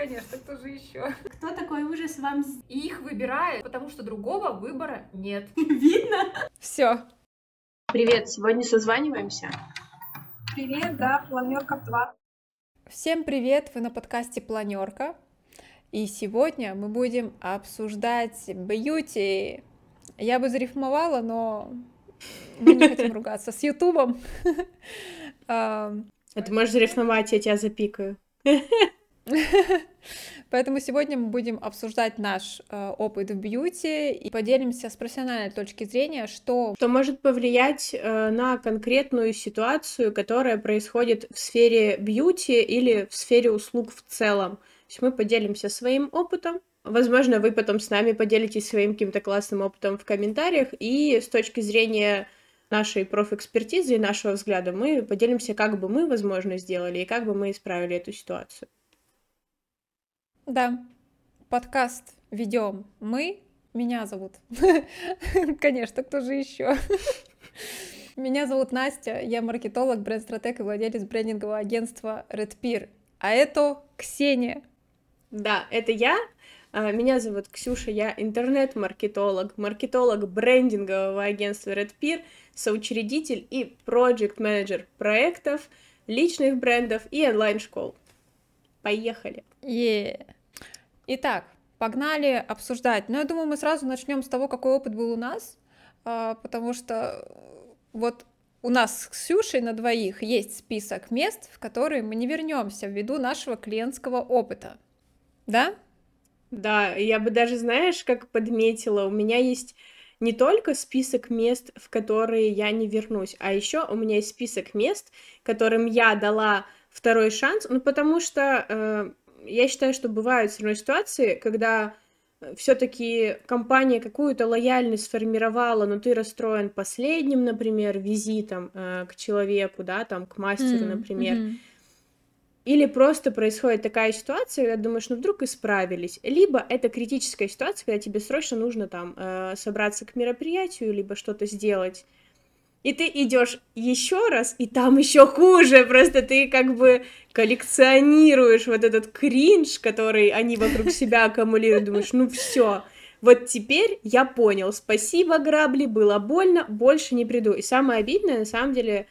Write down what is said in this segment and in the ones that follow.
Конечно, кто же еще? Кто такой ужас вам их выбирают, потому что другого выбора нет. видно? Все. Привет, сегодня созваниваемся. Привет, да, планерка 2. Всем привет, вы на подкасте Планерка. И сегодня мы будем обсуждать бьюти. Я бы зарифмовала, но мы не хотим ругаться с Ютубом. А ты можешь зарифмовать, я тебя запикаю. Поэтому сегодня мы будем обсуждать наш э, опыт в бьюти и поделимся с профессиональной точки зрения, что... Что может повлиять э, на конкретную ситуацию, которая происходит в сфере бьюти или в сфере услуг в целом. То есть мы поделимся своим опытом, Возможно, вы потом с нами поделитесь своим каким-то классным опытом в комментариях, и с точки зрения нашей профэкспертизы и нашего взгляда мы поделимся, как бы мы, возможно, сделали и как бы мы исправили эту ситуацию. Да, подкаст ведем мы. Меня зовут. Конечно, кто же еще? Меня зовут Настя, я маркетолог, бренд-стратег и владелец брендингового агентства Red Peer. А это Ксения. Да, это я. А, меня зовут Ксюша, я интернет-маркетолог, маркетолог брендингового агентства Red Peer, соучредитель и проект-менеджер проектов, личных брендов и онлайн-школ. Поехали! Yeah. Итак, погнали обсуждать. Но я думаю, мы сразу начнем с того, какой опыт был у нас, а, потому что вот у нас с Ксюшей на двоих есть список мест, в которые мы не вернемся ввиду нашего клиентского опыта. Да? Да, я бы даже, знаешь, как подметила, у меня есть не только список мест, в которые я не вернусь, а еще у меня есть список мест, которым я дала второй шанс, ну потому что э, я считаю, что бывают все равно ситуации, когда э, все-таки компания какую-то лояльность сформировала, но ты расстроен последним, например, визитом э, к человеку, да, там, к мастеру, mm-hmm. например. Mm-hmm. Или просто происходит такая ситуация, когда думаешь, ну вдруг исправились. Либо это критическая ситуация, когда тебе срочно нужно там э, собраться к мероприятию, либо что-то сделать и ты идешь еще раз, и там еще хуже, просто ты как бы коллекционируешь вот этот кринж, который они вокруг себя аккумулируют, думаешь, ну все, вот теперь я понял, спасибо, грабли, было больно, больше не приду. И самое обидное, на самом деле,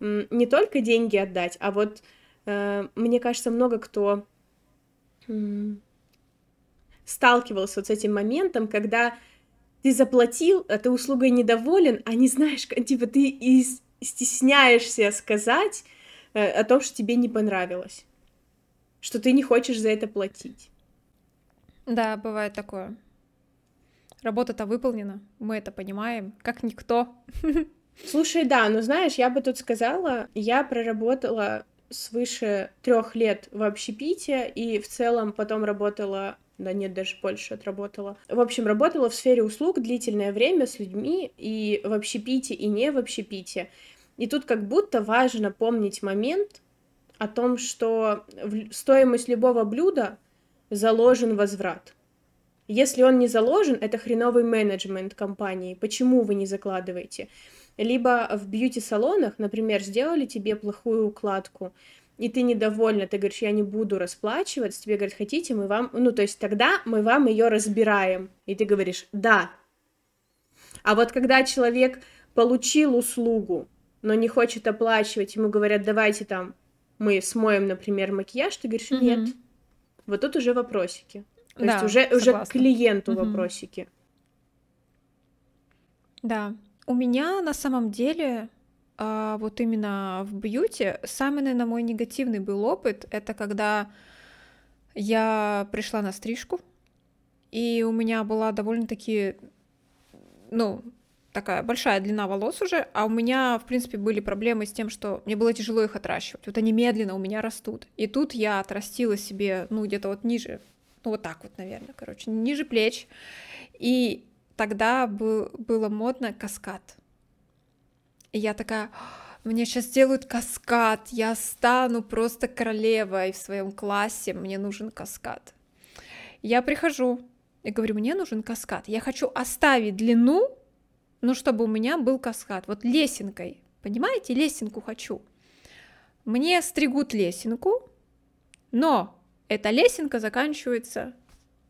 не только деньги отдать, а вот, э, мне кажется, много кто сталкивался вот с этим моментом, когда ты заплатил, а ты услугой недоволен, а не знаешь, типа ты и стесняешься сказать э, о том, что тебе не понравилось, что ты не хочешь за это платить. Да, бывает такое. Работа-то выполнена, мы это понимаем, как никто. Слушай, да, но знаешь, я бы тут сказала, я проработала свыше трех лет в общепите и в целом потом работала да нет, даже больше отработала. В общем, работала в сфере услуг длительное время с людьми и в общепите, и не в общепите. И тут как будто важно помнить момент о том, что в стоимость любого блюда заложен возврат. Если он не заложен, это хреновый менеджмент компании. Почему вы не закладываете? Либо в бьюти-салонах, например, сделали тебе плохую укладку, и ты недовольна, ты говоришь, я не буду расплачиваться, тебе говорят, хотите, мы вам, ну, то есть тогда мы вам ее разбираем, и ты говоришь, да. А вот когда человек получил услугу, но не хочет оплачивать, ему говорят, давайте там мы смоем, например, макияж, ты говоришь, нет. Mm-hmm. Вот тут уже вопросики. То да, есть уже, уже клиенту mm-hmm. вопросики. Да. У меня на самом деле а, вот именно в бьюти самый, наверное, мой негативный был опыт, это когда я пришла на стрижку, и у меня была довольно-таки, ну, такая большая длина волос уже, а у меня, в принципе, были проблемы с тем, что мне было тяжело их отращивать. Вот они медленно у меня растут. И тут я отрастила себе, ну, где-то вот ниже, ну, вот так вот, наверное, короче, ниже плеч. И тогда был, было модно каскад. И я такая, мне сейчас сделают каскад, я стану просто королевой в своем классе, мне нужен каскад. Я прихожу и говорю, мне нужен каскад. Я хочу оставить длину, но чтобы у меня был каскад. Вот лесенкой, понимаете, лесенку хочу. Мне стригут лесенку, но эта лесенка заканчивается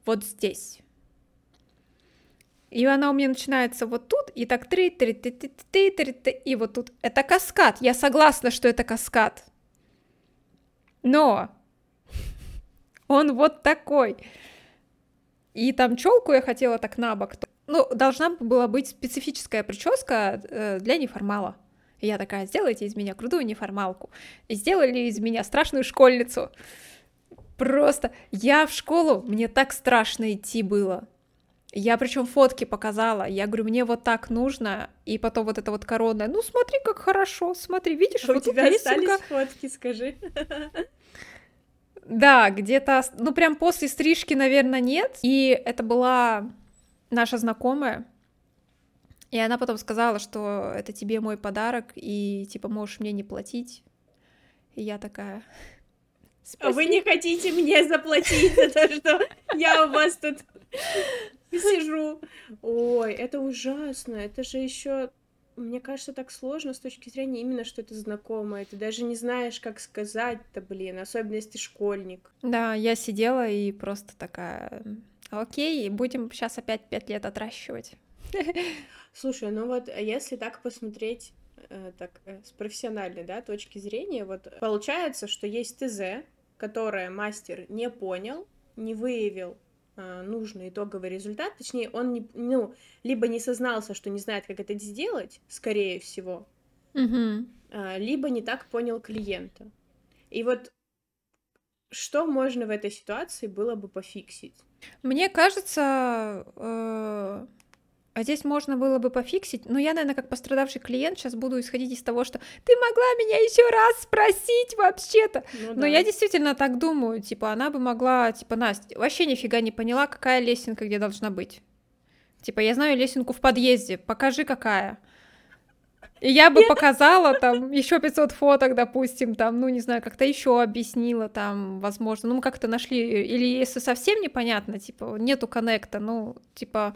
вот здесь. И она у меня начинается вот тут, и так три, три, три, три, три, три, три, и вот тут. Это каскад. Я согласна, что это каскад. Но он вот такой. И там челку я хотела так на бок. Ну, должна была быть специфическая прическа э, для неформала. Я такая, сделайте из меня крутую неформалку. И сделали из меня страшную школьницу. Просто я в школу, мне так страшно идти было. Я причем фотки показала. Я говорю, мне вот так нужно. И потом вот это вот коронная. Ну, смотри, как хорошо. Смотри, видишь, а вот у тебя остались фотки, скажи. Да, где-то, ну, прям после стрижки, наверное, нет. И это была наша знакомая. И она потом сказала, что это тебе мой подарок, и, типа, можешь мне не платить. И я такая... Спасибо. А вы не хотите мне заплатить за то, что я у вас тут сижу. Ой, это ужасно. Это же еще, мне кажется, так сложно с точки зрения именно, что это знакомое. Ты даже не знаешь, как сказать-то, блин, особенно если ты школьник. Да, я сидела и просто такая, окей, будем сейчас опять пять лет отращивать. Слушай, ну вот а если так посмотреть так э, с профессиональной да, точки зрения, вот получается, что есть ТЗ, которое мастер не понял, не выявил э, нужный итоговый результат, точнее, он не, ну, либо не сознался, что не знает, как это сделать, скорее всего, угу. э, либо не так понял клиента. И вот что можно в этой ситуации было бы пофиксить? Мне кажется, э, а здесь можно было бы пофиксить, но я, наверное, как пострадавший клиент сейчас буду исходить из того, что ты могла меня еще раз спросить вообще-то. Ну, но да. я действительно так думаю, типа, она бы могла, типа, Настя, вообще нифига не поняла, какая лесенка где должна быть. Типа, я знаю лесенку в подъезде, покажи, какая. И я бы показала там еще 500 фоток, допустим, там, ну, не знаю, как-то еще объяснила там, возможно, ну, мы как-то нашли, или если совсем непонятно, типа, нету коннекта, ну, типа,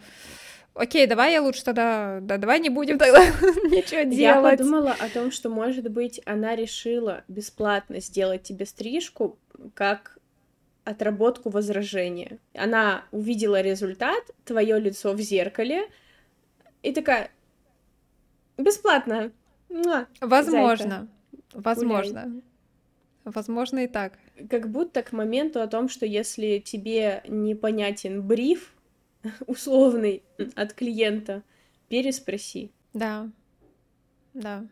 Окей, давай я лучше тогда, да, давай не будем тогда ничего делать. Я подумала о том, что, может быть, она решила бесплатно сделать тебе стрижку как отработку возражения. Она увидела результат, твое лицо в зеркале, и такая, бесплатно. Муа, возможно, возможно. Гуляй. Возможно и так. Как будто к моменту о том, что если тебе непонятен бриф, условный от клиента, переспроси. Да, да.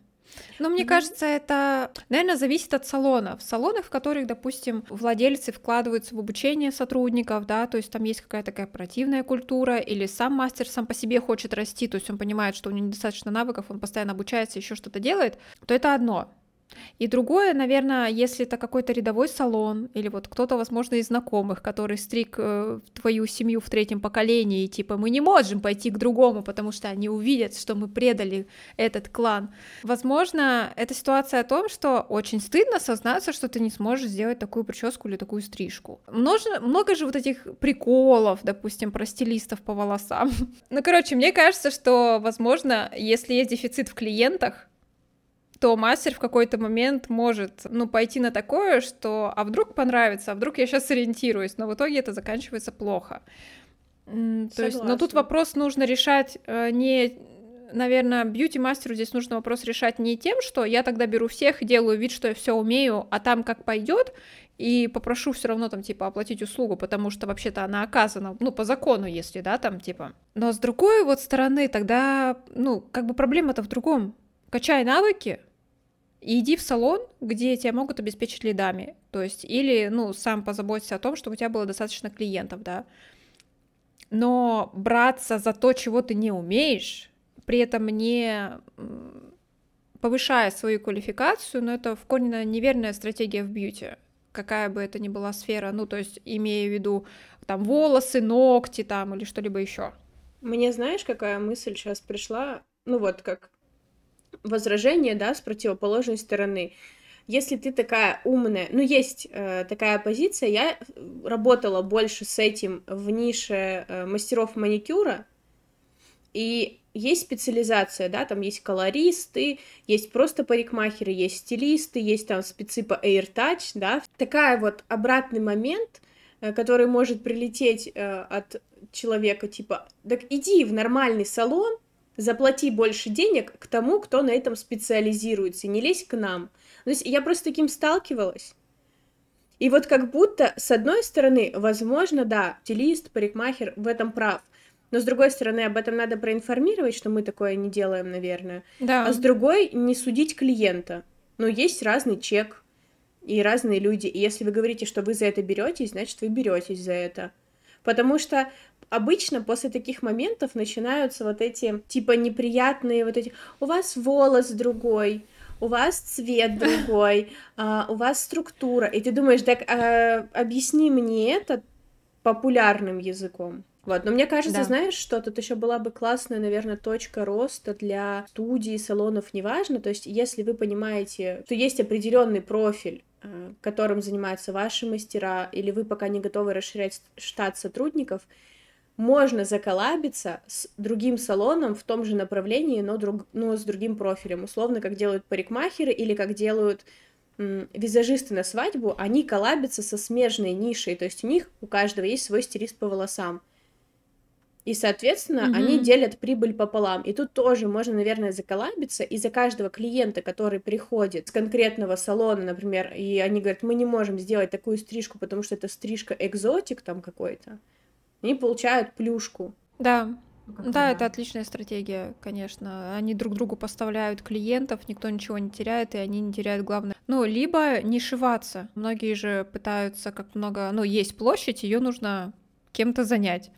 Но мне кажется, это, наверное, зависит от салона. В салонах, в которых, допустим, владельцы вкладываются в обучение сотрудников, да, то есть там есть какая-то корпоративная культура, или сам мастер сам по себе хочет расти, то есть он понимает, что у него недостаточно навыков, он постоянно обучается, еще что-то делает, то это одно. И другое, наверное, если это какой-то рядовой салон или вот кто-то, возможно, из знакомых, который стриг э, твою семью в третьем поколении, типа мы не можем пойти к другому, потому что они увидят, что мы предали этот клан. Возможно, это ситуация о том, что очень стыдно сознаться, что ты не сможешь сделать такую прическу или такую стрижку. Много, много же вот этих приколов, допустим, про стилистов по волосам. ну, короче, мне кажется, что, возможно, если есть дефицит в клиентах, то мастер в какой-то момент может, ну, пойти на такое, что, а вдруг понравится, а вдруг я сейчас сориентируюсь, но в итоге это заканчивается плохо. Согласна. То есть, но тут вопрос нужно решать э, не наверное, бьюти-мастеру здесь нужно вопрос решать не тем, что я тогда беру всех и делаю вид, что я все умею, а там как пойдет, и попрошу все равно там типа оплатить услугу, потому что вообще-то она оказана, ну, по закону, если, да, там типа. Но с другой вот стороны, тогда, ну, как бы проблема-то в другом. Качай навыки, и иди в салон, где тебя могут обеспечить лидами. То есть, или, ну, сам позаботься о том, чтобы у тебя было достаточно клиентов, да. Но браться за то, чего ты не умеешь, при этом не повышая свою квалификацию, но это в корне неверная стратегия в бьюти, какая бы это ни была сфера, ну, то есть, имея в виду там волосы, ногти там или что-либо еще. Мне знаешь, какая мысль сейчас пришла? Ну вот, как возражение, да, с противоположной стороны. Если ты такая умная, ну есть э, такая позиция, я работала больше с этим в нише э, мастеров маникюра, и есть специализация, да, там есть колористы, есть просто парикмахеры, есть стилисты, есть там спецы по AirTouch, да. Такая вот обратный момент — э, который может прилететь э, от человека, типа, так иди в нормальный салон, заплати больше денег к тому, кто на этом специализируется, не лезь к нам. То есть я просто таким сталкивалась. И вот как будто, с одной стороны, возможно, да, стилист, парикмахер в этом прав, но с другой стороны, об этом надо проинформировать, что мы такое не делаем, наверное. Да. А с другой, не судить клиента. Но есть разный чек и разные люди. И если вы говорите, что вы за это беретесь, значит, вы беретесь за это. Потому что обычно после таких моментов начинаются вот эти, типа, неприятные вот эти... У вас волос другой, у вас цвет другой, а, у вас структура. И ты думаешь, так а, объясни мне это популярным языком. Вот, но мне кажется, Да. знаешь, что тут еще была бы классная, наверное, точка роста для студий, салонов, неважно. То есть, если вы понимаете, что есть определенный профиль, э, которым занимаются ваши мастера, или вы пока не готовы расширять штат сотрудников, можно заколабиться с другим салоном в том же направлении, но, друг, но с другим профилем. Условно, как делают парикмахеры или как делают м, визажисты на свадьбу, они коллабятся со смежной нишей, то есть у них у каждого есть свой стилист по волосам. И, соответственно, Мгм. они делят прибыль пополам. И тут тоже можно, наверное, заколабиться, и за каждого клиента, который приходит с конкретного салона, например, и они говорят, мы не можем сделать такую стрижку, потому что это стрижка экзотик там какой-то, они получают плюшку. Да, Ну, да, это отличная стратегия, конечно. Они друг другу поставляют клиентов, никто ничего не теряет, и они не теряют главное. Ну, либо нишеваться. Многие же пытаются, как много, ну, есть площадь, ее нужно кем-то занять.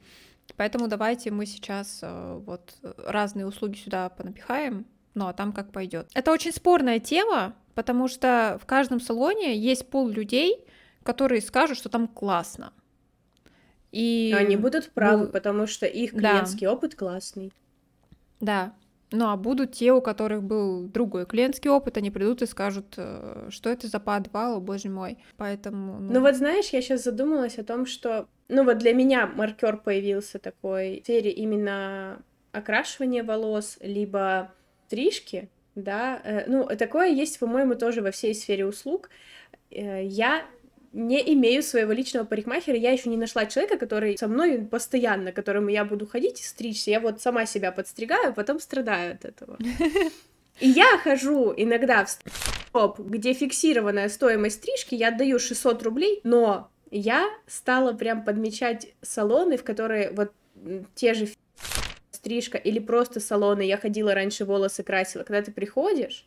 Поэтому давайте мы сейчас э, вот разные услуги сюда понапихаем, ну а там как пойдет. Это очень спорная тема, потому что в каждом салоне есть пол людей, которые скажут, что там классно. И Но они будут правы, бу- потому что их Да. клиентский опыт классный. Да. Ну, а будут те, у которых был другой клиентский опыт, они придут и скажут, э, что это за подвал, о, боже мой. Поэтому, ну, Ну вот знаешь, я сейчас задумалась о том, что, ну вот для меня маркер появился такой в сфере именно окрашивания волос, либо стрижки, да, Э, ну такое есть, по-моему, тоже во всей сфере услуг. Э, Я не имею своего личного парикмахера, я еще не нашла человека, который со мной постоянно, к которому я буду ходить и стричься. Я вот сама себя подстригаю, потом страдаю от этого. И я хожу иногда в стоп, где фиксированная стоимость стрижки, я отдаю 600 рублей, но я стала прям подмечать салоны, в которые вот те же стрижка или просто салоны, я ходила раньше волосы красила, когда ты приходишь,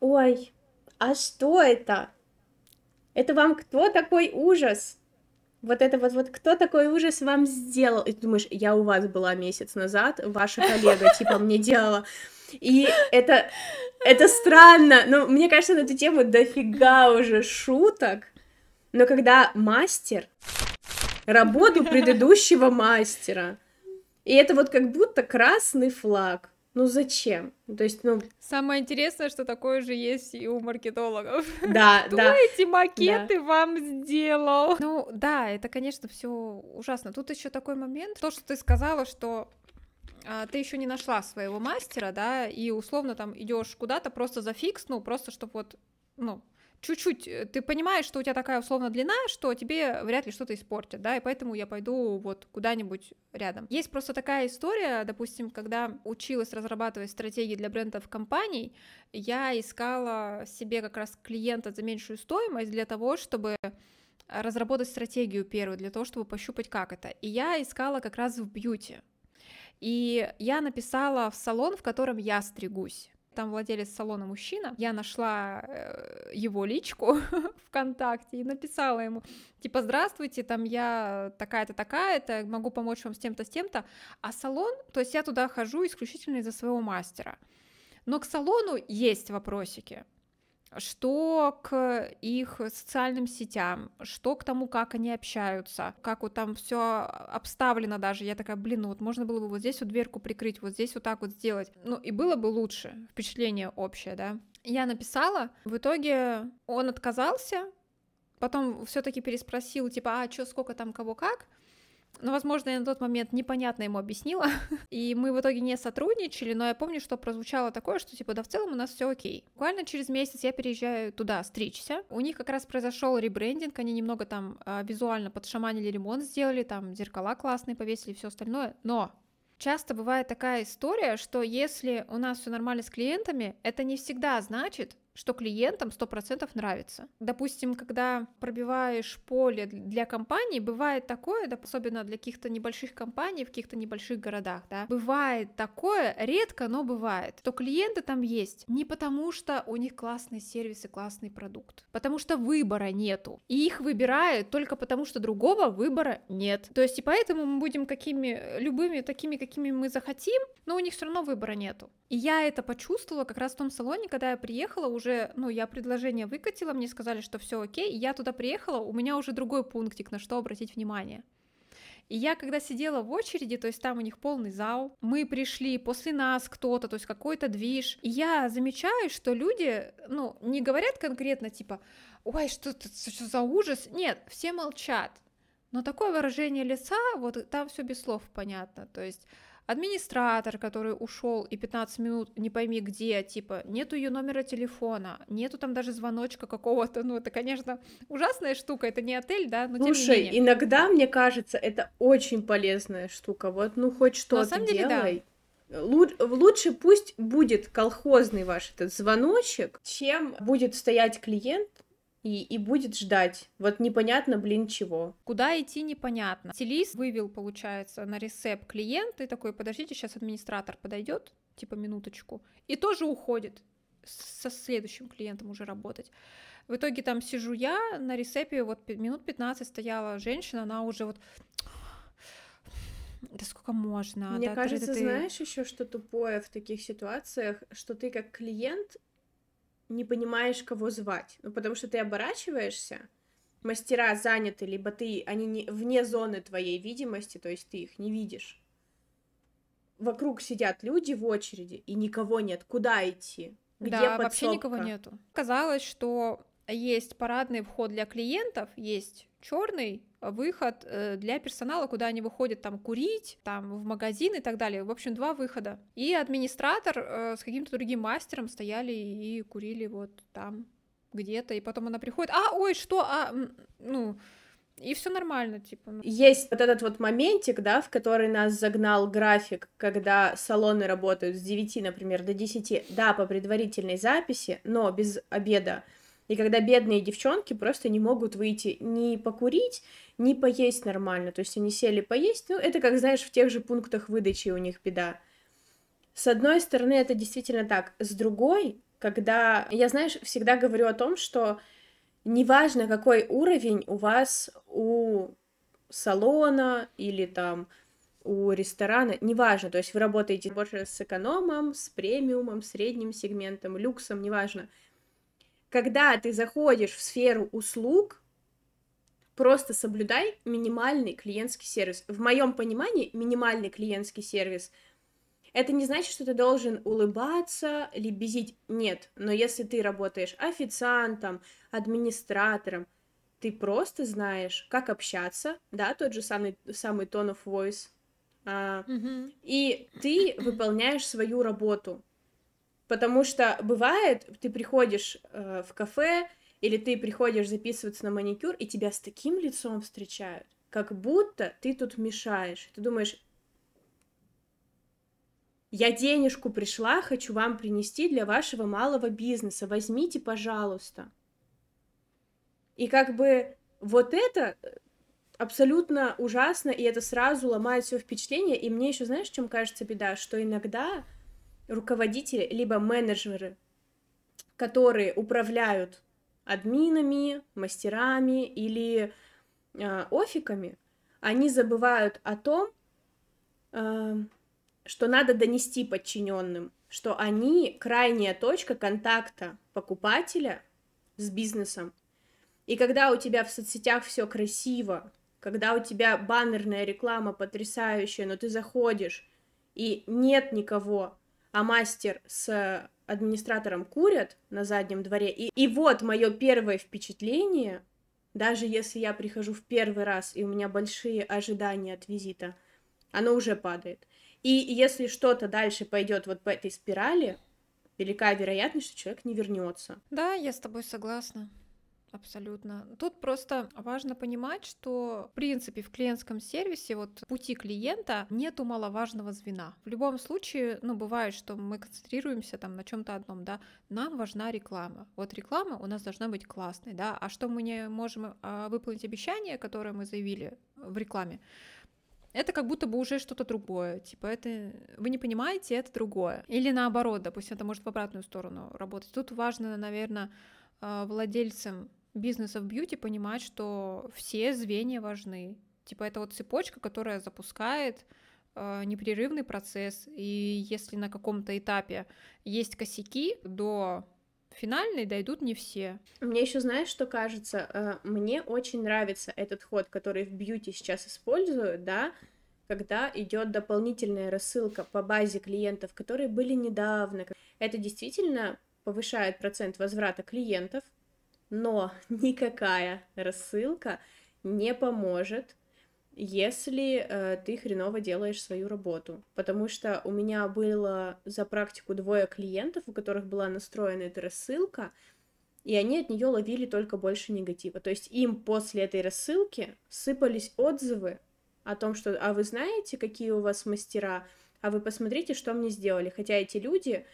ой, а что это? Это вам кто такой ужас? Вот это вот, вот кто такой ужас вам сделал? И ты думаешь, я у вас была месяц назад, ваша коллега типа мне делала. И это, это странно, но мне кажется, на эту тему дофига уже шуток. Но когда мастер, работу предыдущего мастера, и это вот как будто красный флаг. Ну зачем? То есть, ну, Самое интересное, что такое же есть и у маркетологов. да, Кто да. эти макеты вам сделал? Ну да, это, конечно, все ужасно. Тут еще такой момент, то, что ты сказала, что а, ты еще не нашла своего мастера, да, и условно там идешь куда-то просто за фикс, ну просто чтобы вот, ну чуть-чуть, э, ты понимаешь, что у тебя такая условно длина, что тебе вряд ли что-то испортит, да, и поэтому я пойду вот куда-нибудь рядом. Есть просто такая история, допустим, когда училась разрабатывать стратегии для брендов компаний, я искала себе как раз клиента за меньшую стоимость для того, чтобы разработать стратегию первую, для того, чтобы пощупать, как это. И я искала как раз в бьюти. И я написала в салон, в котором я стригусь. Там владелец салона мужчина. Я нашла э, его личку ВКонтакте и написала ему, типа, здравствуйте, там я такая-то, такая-то, могу помочь вам с тем-то, с тем-то. А салон, то есть я туда хожу исключительно из-за своего мастера. Но к салону есть вопросики. Что к их социальным сетям, что к тому, как они общаются, как вот там все обставлено даже. Я такая, блин, ну вот можно было бы вот здесь вот дверку прикрыть, вот здесь вот так вот сделать. Ну и было бы лучше, впечатление общее, да. Я написала, в итоге он отказался, потом все-таки переспросил, типа, а что, сколько там, кого как. Но, возможно, я на тот момент непонятно ему объяснила, и мы в итоге не сотрудничали, но я помню, что прозвучало такое, что типа, да в целом у нас все окей. Буквально через месяц я переезжаю туда стричься. У них как раз произошел ребрендинг, они немного там а, визуально подшаманили ремонт сделали, там зеркала классные повесили, все остальное, но часто бывает такая история, что если у нас все нормально с клиентами, это не всегда значит, что клиентам 100% нравится. Допустим, когда пробиваешь поле для компании, бывает такое, да, особенно для каких-то небольших компаний в каких-то небольших городах, да, бывает такое, редко, но бывает, что клиенты там есть не потому, что у них классный сервис и классный продукт, потому что выбора нету, и их выбирают только потому, что другого выбора нет. То есть и поэтому мы будем какими, любыми такими, какими мы захотим, но у них все равно выбора нету. И я это почувствовала как раз в том салоне, когда я приехала, уже, ну, я предложение выкатила, мне сказали, что все окей, я туда приехала, у меня уже другой пунктик, на что обратить внимание. И я, когда сидела в очереди, то есть там у них полный зал, мы пришли, после нас кто-то, то есть какой-то движ, и я замечаю, что люди, ну, не говорят конкретно, типа, ой, что это что за ужас, нет, все молчат, но такое выражение лица, вот там все без слов понятно, то есть администратор, который ушел и 15 минут не пойми где, типа, нету ее номера телефона, нету там даже звоночка какого-то, ну, это, конечно, ужасная штука, это не отель, да, но Слушай, тем не менее. иногда, мне кажется, это очень полезная штука, вот, ну, хоть что-то делай. Лу- Лучше пусть будет колхозный ваш этот звоночек, чем будет стоять клиент и, и будет ждать. Вот непонятно, блин, чего. Куда идти непонятно. Стилист вывел, получается, на ресеп клиент и такой, подождите, сейчас администратор подойдет, типа минуточку, и тоже уходит со следующим клиентом уже работать. В итоге там сижу я на ресепе, вот минут 15 стояла женщина, она уже вот да сколько можно? Мне да, кажется, ты, знаешь еще, что тупое в таких ситуациях, что ты как клиент не понимаешь, кого звать. Ну, потому что ты оборачиваешься, мастера заняты, либо ты, они не, вне зоны твоей видимости, то есть ты их не видишь. Вокруг сидят люди в очереди, и никого нет. Куда идти? Где да, подсобка? вообще никого нету. Казалось, что есть парадный вход для клиентов, есть черный выход э, для персонала, куда они выходят там курить, там в магазин и так далее. В общем, два выхода. И администратор э, с каким-то другим мастером стояли и курили вот там где-то, и потом она приходит, а, ой, что, а, ну, и все нормально, типа. Ну. Есть вот этот вот моментик, да, в который нас загнал график, когда салоны работают с 9, например, до 10, да, по предварительной записи, но без обеда. И когда бедные девчонки просто не могут выйти ни покурить, ни поесть нормально. То есть они сели поесть, ну, это как, знаешь, в тех же пунктах выдачи у них беда. С одной стороны, это действительно так. С другой, когда... Я, знаешь, всегда говорю о том, что неважно, какой уровень у вас у салона или там у ресторана, неважно, то есть вы работаете больше с экономом, с премиумом, средним сегментом, люксом, неважно. Когда ты заходишь в сферу услуг, просто соблюдай минимальный клиентский сервис. В моем понимании минимальный клиентский сервис это не значит, что ты должен улыбаться, лебезить. Нет, но если ты работаешь официантом, администратором, ты просто знаешь, как общаться, да, тот же самый, самый tone of voice, а, mm-hmm. и ты выполняешь свою работу. Потому что бывает, ты приходишь э, в кафе, или ты приходишь записываться на маникюр, и тебя с таким лицом встречают, как будто ты тут мешаешь. Ты думаешь, я денежку пришла, хочу вам принести для вашего малого бизнеса, возьмите, пожалуйста. И как бы вот это абсолютно ужасно, и это сразу ломает все впечатление. И мне еще, знаешь, в чем кажется беда, что иногда руководители либо менеджеры, которые управляют админами, мастерами или э, офиками, они забывают о том, э, что надо донести подчиненным, что они крайняя точка контакта покупателя с бизнесом. И когда у тебя в соцсетях все красиво, когда у тебя баннерная реклама потрясающая, но ты заходишь и нет никого, а мастер с администратором курят на заднем дворе. И, и вот мое первое впечатление даже если я прихожу в первый раз, и у меня большие ожидания от визита, оно уже падает. И если что-то дальше пойдет вот по этой спирали, велика вероятность, что человек не вернется. Да, я с тобой согласна. Абсолютно. Тут просто важно понимать, что, в принципе, в клиентском сервисе вот пути клиента нету маловажного звена. В любом случае, ну, бывает, что мы концентрируемся там на чем-то одном, да, нам важна реклама. Вот реклама у нас должна быть классной, да, а что мы не можем а, выполнить обещание, которое мы заявили в рекламе, это как будто бы уже что-то другое. Типа, это вы не понимаете, это другое. Или наоборот, допустим, это может в обратную сторону работать. Тут важно, наверное, а, владельцам бизнеса в бьюти понимать, что все звенья важны. Типа, это вот цепочка, которая запускает э, непрерывный процесс. И если на каком-то этапе есть косяки, до финальной дойдут не все. Мне еще знаешь, что кажется? Э, мне очень нравится этот ход, который в бьюти сейчас используют, да, когда идет дополнительная рассылка по базе клиентов, которые были недавно. Это действительно повышает процент возврата клиентов, но никакая рассылка не поможет если э, ты хреново делаешь свою работу. Потому что у меня было за практику двое клиентов, у которых была настроена эта рассылка, и они от нее ловили только больше негатива. То есть им после этой рассылки сыпались отзывы о том, что «а вы знаете, какие у вас мастера? А вы посмотрите, что мне сделали». Хотя эти люди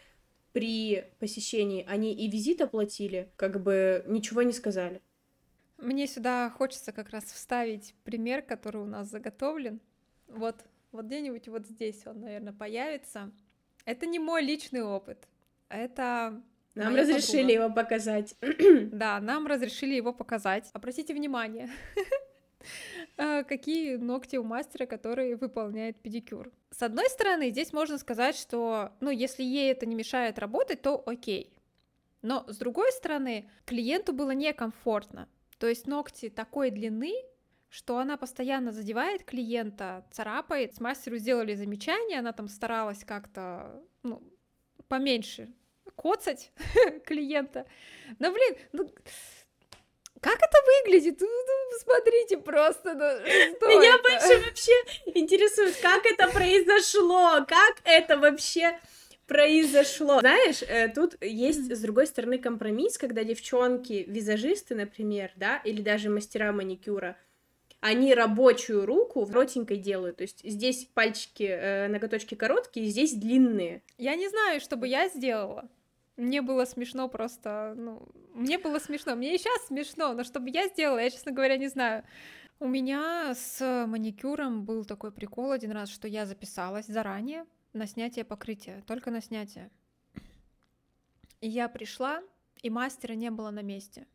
при посещении, они и визит оплатили, как бы ничего не сказали. Мне сюда хочется как раз вставить пример, который у нас заготовлен. Вот, вот где-нибудь вот здесь он, наверное, появится. Это не мой личный опыт. Это нам разрешили подруга. его показать. Да, нам разрешили его показать. Обратите внимание, какие ногти у мастера, который выполняет педикюр. С одной стороны, здесь можно сказать, что, ну, если ей это не мешает работать, то окей. Но с другой стороны, клиенту было некомфортно. То есть ногти такой длины, что она постоянно задевает клиента, царапает. С мастеру сделали замечание, она там старалась как-то, ну, поменьше коцать клиента. Но, блин, ну, как это выглядит? Ну, ну, смотрите просто. Ну, Меня это? больше вообще интересует, как это произошло, как это вообще произошло. Знаешь, э, тут есть, с другой стороны, компромисс, когда девчонки, визажисты, например, да, или даже мастера маникюра, они рабочую руку ротенькой делают. То есть здесь пальчики, э, ноготочки короткие, здесь длинные. Я не знаю, что бы я сделала. Мне было смешно просто, ну, мне было смешно. Мне и сейчас смешно, но что бы я сделала, я, честно говоря, не знаю. У меня с маникюром был такой прикол один раз, что я записалась заранее, на снятие покрытия, только на снятие. И я пришла, и мастера не было на месте.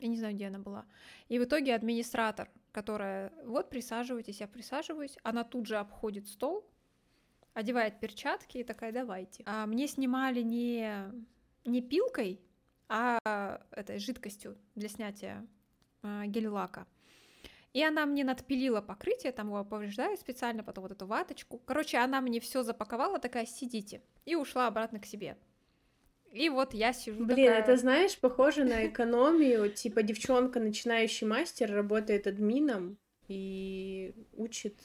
Я не знаю, где она была. И в итоге администратор, которая, вот, присаживайтесь, я присаживаюсь, она тут же обходит стол, одевает перчатки и такая, давайте. А мне снимали не, не пилкой, а этой жидкостью для снятия а, гель-лака. И она мне надпилила покрытие, там его повреждаю специально, потом вот эту ваточку. Короче, она мне все запаковала, такая, сидите. И ушла обратно к себе. И вот я сижу Блин, такая... это, знаешь, похоже на экономию. Типа девчонка, начинающий мастер, работает админом и учит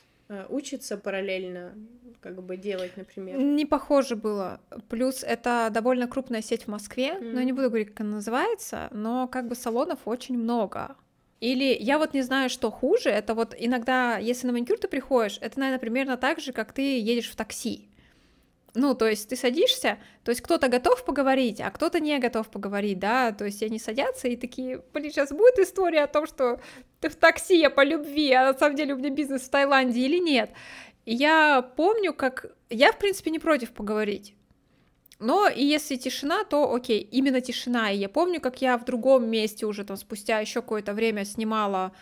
учится параллельно как бы делать, например. Не похоже было. Плюс это довольно крупная сеть в Москве, mm-hmm. но не буду говорить, как она называется, но как бы салонов очень много. Или я вот не знаю, что хуже, это вот иногда, если на маникюр ты приходишь, это, наверное, примерно так же, как ты едешь в такси. Ну, то есть ты садишься, то есть кто-то готов поговорить, а кто-то не готов поговорить, да, то есть они садятся и такие, блин, сейчас будет история о том, что ты в такси, я по любви, а на самом деле у меня бизнес в Таиланде или нет. И я помню, как... Я, в принципе, не против поговорить. Но и если тишина, то окей, именно тишина. И я помню, как я в другом месте уже там спустя еще какое-то время снимала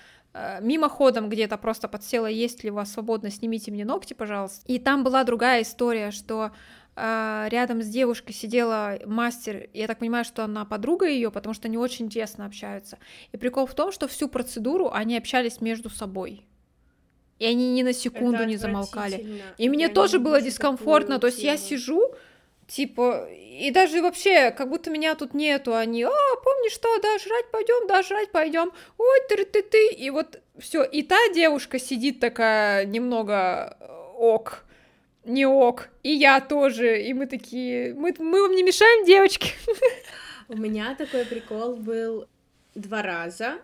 мимоходом где-то просто подсела, есть ли у вас свободно, снимите мне ногти, пожалуйста. И там была другая история, что э, рядом с девушкой сидела мастер, я так понимаю, что она подруга ее, потому что они очень тесно общаются. И прикол в том, что всю процедуру они общались между собой. И они ни на секунду Это не замолкали. И мне тоже было дискомфортно. То есть я сижу, Типа, и даже вообще, как будто меня тут нету, они, а, помнишь что, да, жрать пойдем, да, жрать пойдем, ой, ты ты ты и вот все, и та девушка сидит такая немного э, ок, не ок, и я тоже, и мы такие, мы, мы вам не мешаем, девочки. У меня такой прикол был два раза.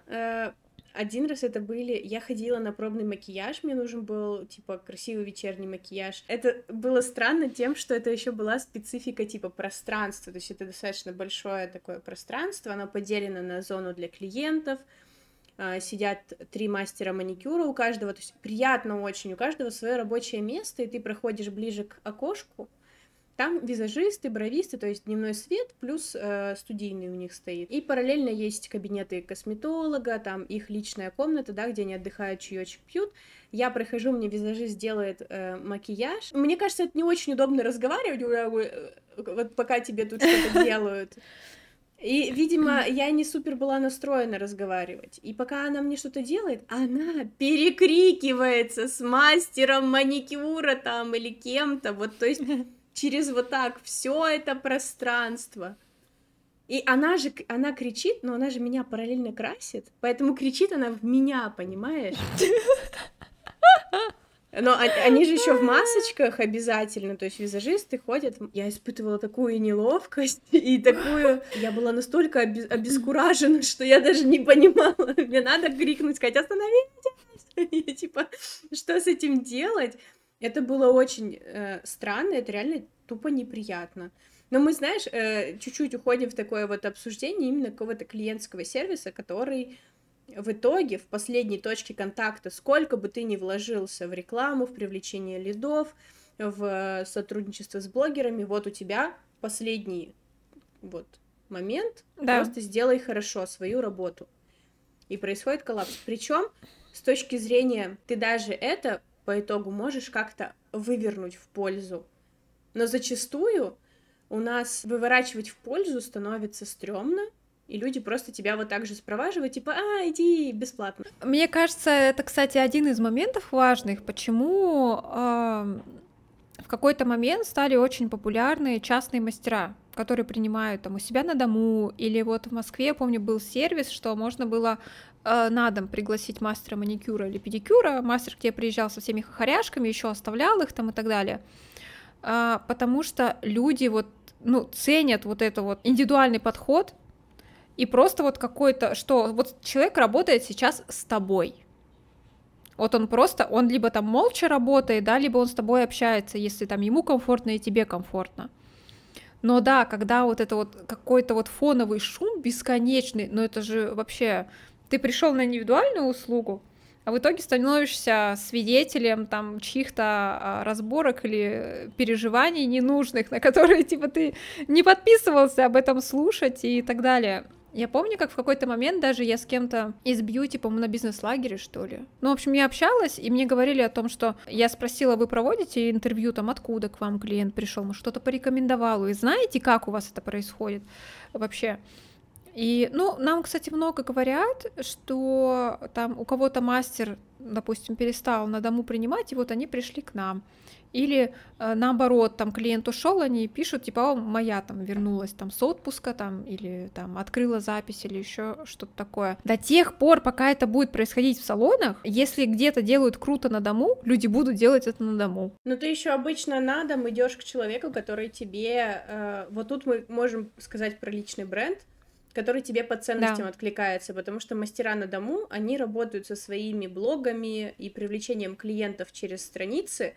Один раз это были... Я ходила на пробный макияж, мне нужен был, типа, красивый вечерний макияж. Это было странно тем, что это еще была специфика, типа, пространства, то есть это достаточно большое такое пространство, оно поделено на зону для клиентов, а, сидят три мастера маникюра у каждого, то есть приятно очень, у каждого свое рабочее место, и ты проходишь ближе к окошку, там визажисты, бровисты, то есть дневной свет плюс э, студийный у них стоит. И параллельно есть кабинеты косметолога, там их личная комната, да, где они отдыхают, чаечек пьют. Я прохожу, мне визажист делает э, макияж. Мне кажется, это не очень удобно разговаривать, э, вот пока тебе тут что-то делают. И, видимо, я не супер была настроена разговаривать. И пока она мне что-то делает, она перекрикивается с мастером маникюра там или кем-то. Вот, то есть через вот так все это пространство. И она же, она кричит, но она же меня параллельно красит, поэтому кричит она в меня, понимаешь? Но они же еще в масочках обязательно, то есть визажисты ходят. Я испытывала такую неловкость и такую... Я была настолько обескуражена, что я даже не понимала. Мне надо крикнуть, сказать, остановитесь! И типа, что с этим делать? Это было очень э, странно, это реально тупо неприятно. Но мы, знаешь, э, чуть-чуть уходим в такое вот обсуждение именно какого-то клиентского сервиса, который в итоге, в последней точке контакта, сколько бы ты ни вложился в рекламу, в привлечение лидов, в сотрудничество с блогерами, вот у тебя последний вот момент, да. просто сделай хорошо свою работу. И происходит коллапс. Причем с точки зрения, ты даже это по итогу можешь как-то вывернуть в пользу. Но зачастую у нас выворачивать в пользу становится стрёмно, и люди просто тебя вот так же спроваживают, типа, а, иди бесплатно. Мне кажется, это, кстати, один из моментов важных, почему э, в какой-то момент стали очень популярны частные мастера, которые принимают там у себя на дому, или вот в Москве, я помню, был сервис, что можно было на дом пригласить мастера маникюра или педикюра, мастер к тебе приезжал со всеми хохоряшками, еще оставлял их там и так далее, э, потому что люди вот ну, ценят вот это вот индивидуальный подход, и просто вот какой-то, что вот человек работает сейчас с тобой, вот он просто, он либо там молча работает, да, либо он с тобой общается, если там ему комфортно и тебе комфортно. Но да, когда вот это вот какой-то вот фоновый шум бесконечный, ну это же вообще ты пришел на индивидуальную услугу, а в итоге становишься свидетелем там чьих-то а, разборок или переживаний ненужных, на которые типа ты не подписывался об этом слушать и так далее. Я помню, как в какой-то момент даже я с кем-то из бьюти, по-моему, на бизнес-лагере, что ли. Ну, в общем, я общалась, и мне говорили о том, что я спросила, вы проводите интервью, там, откуда к вам клиент пришел, может, что-то порекомендовал, и знаете, как у вас это происходит вообще? И, ну, нам, кстати, много говорят, что там у кого-то мастер, допустим, перестал на дому принимать, и вот они пришли к нам. Или э, наоборот, там клиент ушел, они пишут, типа, о, моя там вернулась там с отпуска, там, или там открыла запись, или еще что-то такое. До тех пор, пока это будет происходить в салонах, если где-то делают круто на дому, люди будут делать это на дому. Но ты еще обычно на дом идешь к человеку, который тебе, э, вот тут мы можем сказать про личный бренд, который тебе по ценностям да. откликается, потому что мастера на дому, они работают со своими блогами и привлечением клиентов через страницы,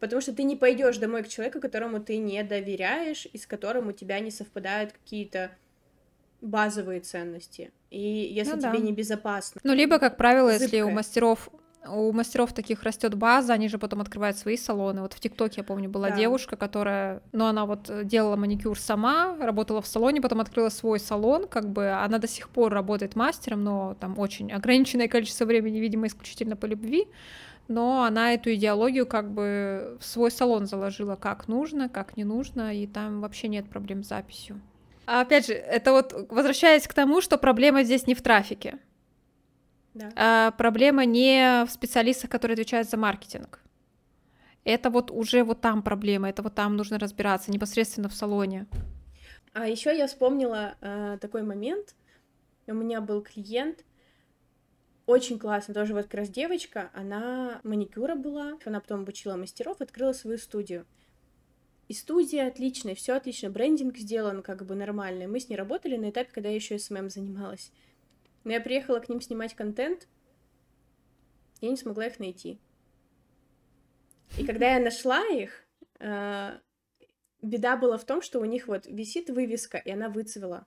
потому что ты не пойдешь домой к человеку, которому ты не доверяешь и с которым у тебя не совпадают какие-то базовые ценности. И если ну, тебе да. небезопасно. Ну, либо, как правило, зыбкое. если у мастеров у мастеров таких растет база, они же потом открывают свои салоны. Вот в ТикТоке, я помню, была да. девушка, которая, ну, она вот делала маникюр сама, работала в салоне, потом открыла свой салон, как бы она до сих пор работает мастером, но там очень ограниченное количество времени, видимо, исключительно по любви, но она эту идеологию как бы в свой салон заложила, как нужно, как не нужно, и там вообще нет проблем с записью. А опять же, это вот возвращаясь к тому, что проблема здесь не в трафике. Да. А, проблема не в специалистах, которые отвечают за маркетинг. Это вот уже вот там проблема, это вот там нужно разбираться непосредственно в салоне. А еще я вспомнила э, такой момент. У меня был клиент, очень классно, тоже вот как раз девочка, она маникюра была, она потом обучила мастеров, открыла свою студию. И студия отличная, все отлично, брендинг сделан как бы нормальный. Мы с ней работали на этапе, когда я еще SMM занималась. Но я приехала к ним снимать контент, я не смогла их найти. И когда я нашла их, э, беда была в том, что у них вот висит вывеска, и она выцвела.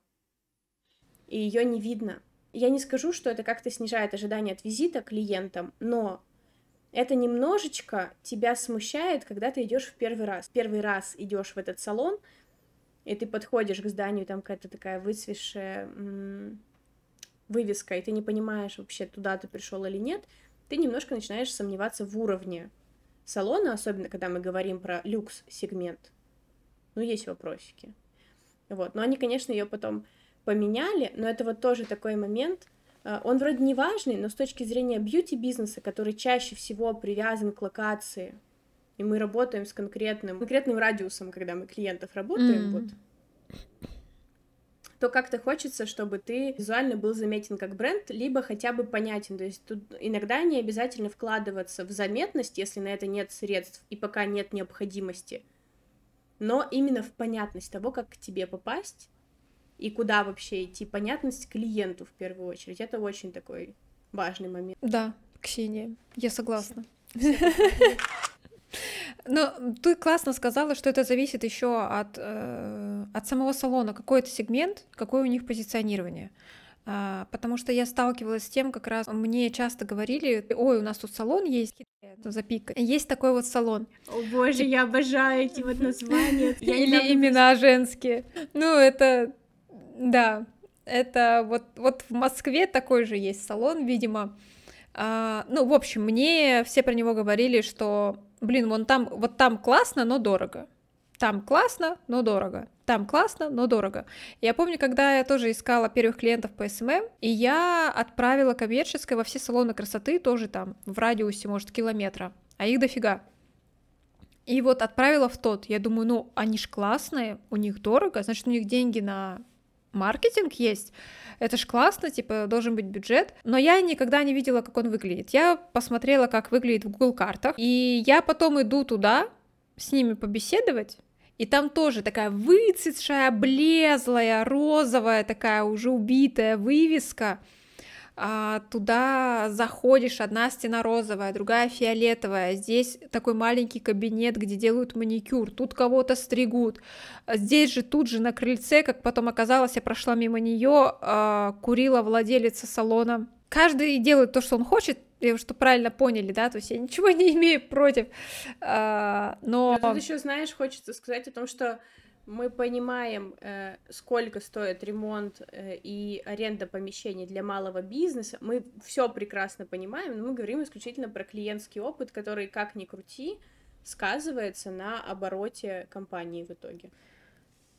И ее не видно. Я не скажу, что это как-то снижает ожидания от визита клиентам, но это немножечко тебя смущает, когда ты идешь в первый раз. Первый раз идешь в этот салон, и ты подходишь к зданию, там какая-то такая выцвешая вывеска, и ты не понимаешь вообще, туда ты пришел или нет, ты немножко начинаешь сомневаться в уровне салона, особенно когда мы говорим про люкс-сегмент. Ну, есть вопросики. Вот. Но они, конечно, ее потом поменяли, но это вот тоже такой момент, э, он вроде не важный, но с точки зрения бьюти-бизнеса, который чаще всего привязан к локации, и мы работаем с конкретным, конкретным радиусом, когда мы клиентов работаем, mm. вот, то как-то хочется, чтобы ты визуально был заметен как бренд, либо хотя бы понятен. То есть тут иногда не обязательно вкладываться в заметность, если на это нет средств и пока нет необходимости, но именно в понятность того, как к тебе попасть и куда вообще идти, понятность клиенту в первую очередь. Это очень такой важный момент. Да, Ксения, я согласна. Но ты классно сказала, что это зависит еще от, э, от самого салона, какой это сегмент, какое у них позиционирование. А, потому что я сталкивалась с тем, как раз мне часто говорили, ой, у нас тут салон есть, запика. Есть такой вот салон. О боже, я обожаю эти вот названия. Или имена женские. Ну, это, да, это вот, вот в Москве такой же есть салон, видимо. А, ну, в общем, мне все про него говорили, что блин, вон там, вот там классно, но дорого. Там классно, но дорого. Там классно, но дорого. Я помню, когда я тоже искала первых клиентов по SMM, и я отправила коммерческое во все салоны красоты, тоже там в радиусе, может, километра, а их дофига. И вот отправила в тот. Я думаю, ну, они ж классные, у них дорого, значит, у них деньги на маркетинг есть, это ж классно, типа, должен быть бюджет, но я никогда не видела, как он выглядит. Я посмотрела, как выглядит в Google картах, и я потом иду туда с ними побеседовать, и там тоже такая выцветшая, облезлая, розовая, такая уже убитая вывеска, туда заходишь, одна стена розовая, другая фиолетовая, здесь такой маленький кабинет, где делают маникюр, тут кого-то стригут, здесь же тут же на крыльце, как потом оказалось, я прошла мимо нее, а, курила владелица салона. Каждый делает то, что он хочет, что правильно поняли, да, то есть я ничего не имею против, а, но... но тут еще, знаешь, хочется сказать о том, что мы понимаем, э, сколько стоит ремонт э, и аренда помещений для малого бизнеса, мы все прекрасно понимаем, но мы говорим исключительно про клиентский опыт, который, как ни крути, сказывается на обороте компании в итоге.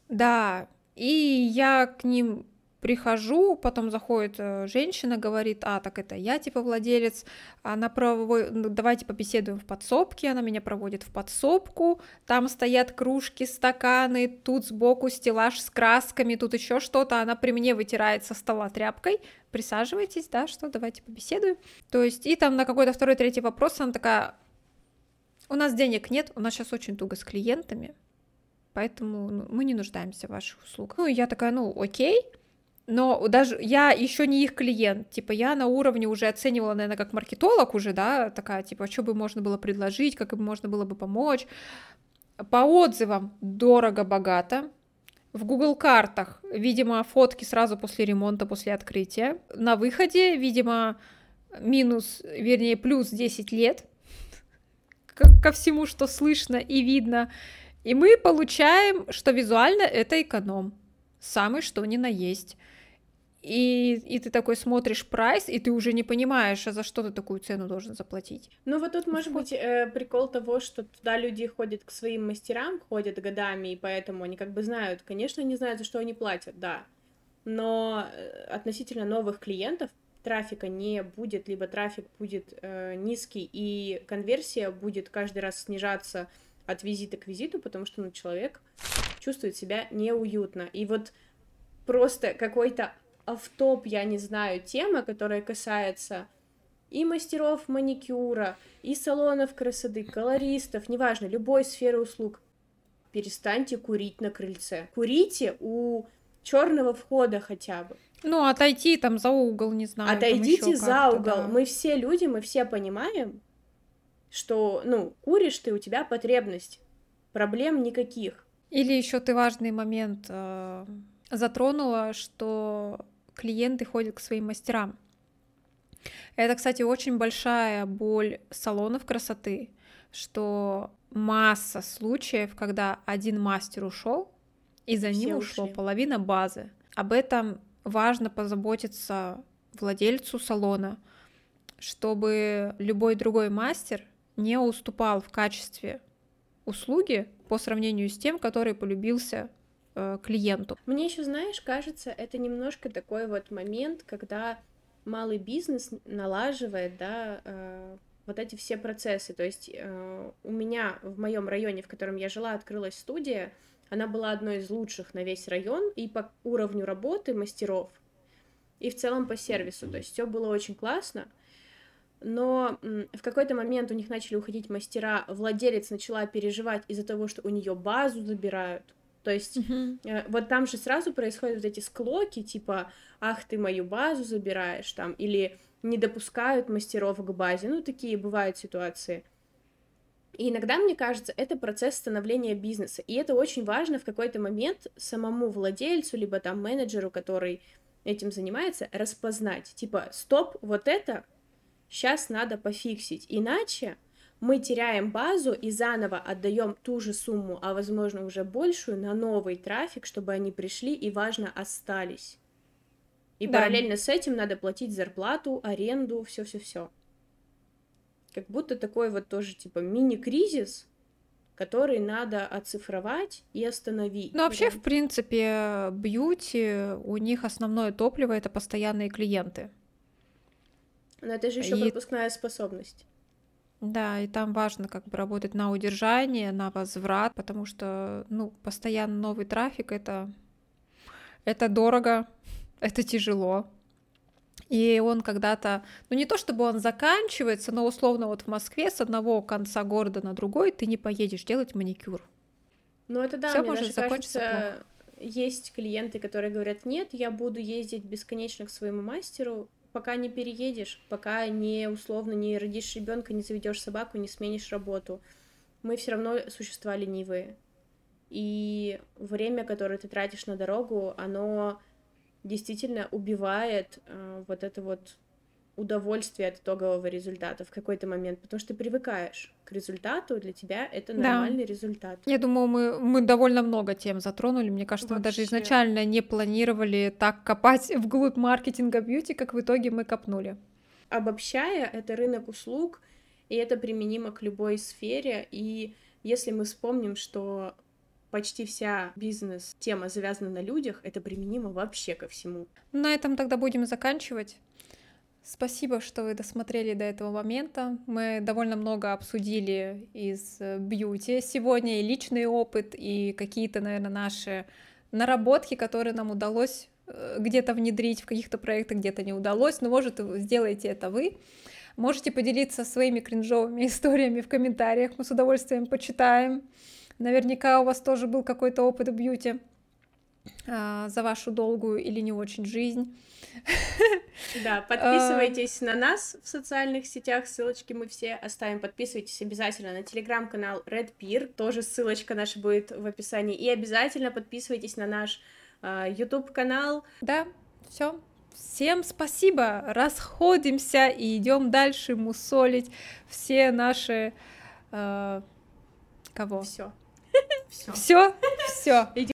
Да, и я к ним Прихожу, потом заходит э, женщина, говорит, а, так это я, типа, владелец, она проводит, ну, давайте побеседуем в подсобке, она меня проводит в подсобку, там стоят кружки, стаканы, тут сбоку стеллаж с красками, тут еще что-то, она при мне вытирает со стола тряпкой, присаживайтесь, да, что, давайте побеседуем. То есть, и там на какой-то второй, третий вопрос она такая, у нас денег нет, у нас сейчас очень туго с клиентами, поэтому ну, мы не нуждаемся в ваших услугах. Ну, я такая, ну, окей, но даже я еще не их клиент, типа я на уровне уже оценивала, наверное, как маркетолог уже, да, такая, типа, что бы можно было предложить, как бы можно было бы помочь. По отзывам дорого-богато. В Google картах, видимо, фотки сразу после ремонта, после открытия. На выходе, видимо, минус, вернее, плюс 10 лет ко всему, что слышно и видно. И мы получаем, что визуально это эконом. Самый что ни на есть. И, и ты такой смотришь прайс, и ты уже не понимаешь, а за что ты такую цену должен заплатить. Ну вот тут может быть э, прикол того, что туда люди ходят к своим мастерам, ходят годами, и поэтому они как бы знают, конечно, не знают, за что они платят, да. Но э, относительно новых клиентов трафика не будет, либо трафик будет э, низкий, и конверсия будет каждый раз снижаться от визита к визиту, потому что ну, человек чувствует себя неуютно. И вот просто какой-то автоп, я не знаю, тема, которая касается и мастеров маникюра, и салонов красоты, колористов, неважно, любой сферы услуг. Перестаньте курить на крыльце. Курите у черного входа хотя бы. Ну, отойти там за угол, не знаю. Отойдите за угол. да. Мы все люди, мы все понимаем, что, ну, куришь ты, у тебя потребность. Проблем никаких. Или еще ты важный момент э, затронула, что клиенты ходят к своим мастерам. Это, кстати, очень большая боль салонов красоты, что масса случаев, когда один мастер ушел, и за Все ним ушло ушли. половина базы. Об этом важно позаботиться владельцу салона, чтобы любой другой мастер не уступал в качестве услуги по сравнению с тем, который полюбился э, клиенту. Мне еще, знаешь, кажется, это немножко такой вот момент, когда малый бизнес налаживает, да, э, вот эти все процессы. То есть э, у меня в моем районе, в котором я жила, открылась студия. Она была одной из лучших на весь район и по уровню работы мастеров, и в целом по сервису. То есть все было очень классно. Но в какой-то момент у них начали уходить мастера, владелец начала переживать из-за того, что у нее базу забирают. То есть Э, Вот там же сразу происходят вот эти склоки, типа, ах, ты мою базу забираешь, там, или не допускают мастеров к базе, ну, такие бывают ситуации. И иногда, мне кажется, это процесс становления бизнеса, и это очень важно в какой-то момент самому владельцу, либо там менеджеру, который этим занимается, распознать, типа, стоп, вот это сейчас надо пофиксить, иначе мы теряем базу и заново отдаем ту же сумму, а возможно уже большую, на новый трафик, чтобы они пришли и, важно, остались. И Да. параллельно с этим надо платить зарплату, аренду, все-все-все. Как будто такой вот тоже типа мини-кризис, который надо оцифровать и остановить. Ну, вообще, в принципе, бьюти, у них основное топливо это постоянные клиенты. Но это же еще и- пропускная способность. Да, и там важно как бы работать на удержание, на возврат, потому что, ну, постоянно новый трафик это, это дорого, это тяжело. И он когда-то, ну не то чтобы он заканчивается, но условно вот в Москве с одного конца города на другой ты не поедешь делать маникюр. Ну, это да, Всё мне может даже закончиться кажется, есть клиенты, которые говорят, нет, я буду ездить бесконечно к своему мастеру, пока не переедешь, пока не условно не родишь ребенка, не заведешь собаку, не сменишь работу. Мы все равно существа ленивые. И время, которое ты тратишь на дорогу, оно действительно убивает э, вот это вот удовольствие от итогового результата в какой-то момент, потому что ты привыкаешь к результату, для тебя это Да. нормальный результат. Я думаю, мы, мы довольно много тем затронули. Мне кажется, мы даже Вообще. изначально не планировали так копать вглубь маркетинга бьюти, как в итоге мы копнули. обобщая, это рынок услуг, и это применимо к любой сфере. И если мы вспомним, что почти вся бизнес-тема завязана на людях, это применимо вообще ко всему. На этом тогда будем заканчивать. Спасибо, что вы досмотрели до этого момента. Мы довольно много обсудили из э, бьюти сегодня, и личный опыт, и какие-то, наверное, наши наработки, которые нам удалось э, где-то внедрить в каких-то проектах, где-то не удалось. Но, может, сделаете это вы. Можете поделиться своими кринжовыми историями в комментариях. Мы с удовольствием почитаем. Наверняка у вас тоже был какой-то опыт в бьюти за вашу долгую или не очень жизнь. Да, подписывайтесь на нас в социальных сетях, ссылочки мы все оставим. Подписывайтесь обязательно на телеграм-канал Red Peer, тоже ссылочка наша будет в описании. И обязательно подписывайтесь на наш а, YouTube-канал. Да, все. Всем спасибо. Расходимся и идем дальше мусолить все наши э, кого? Все. Все, все.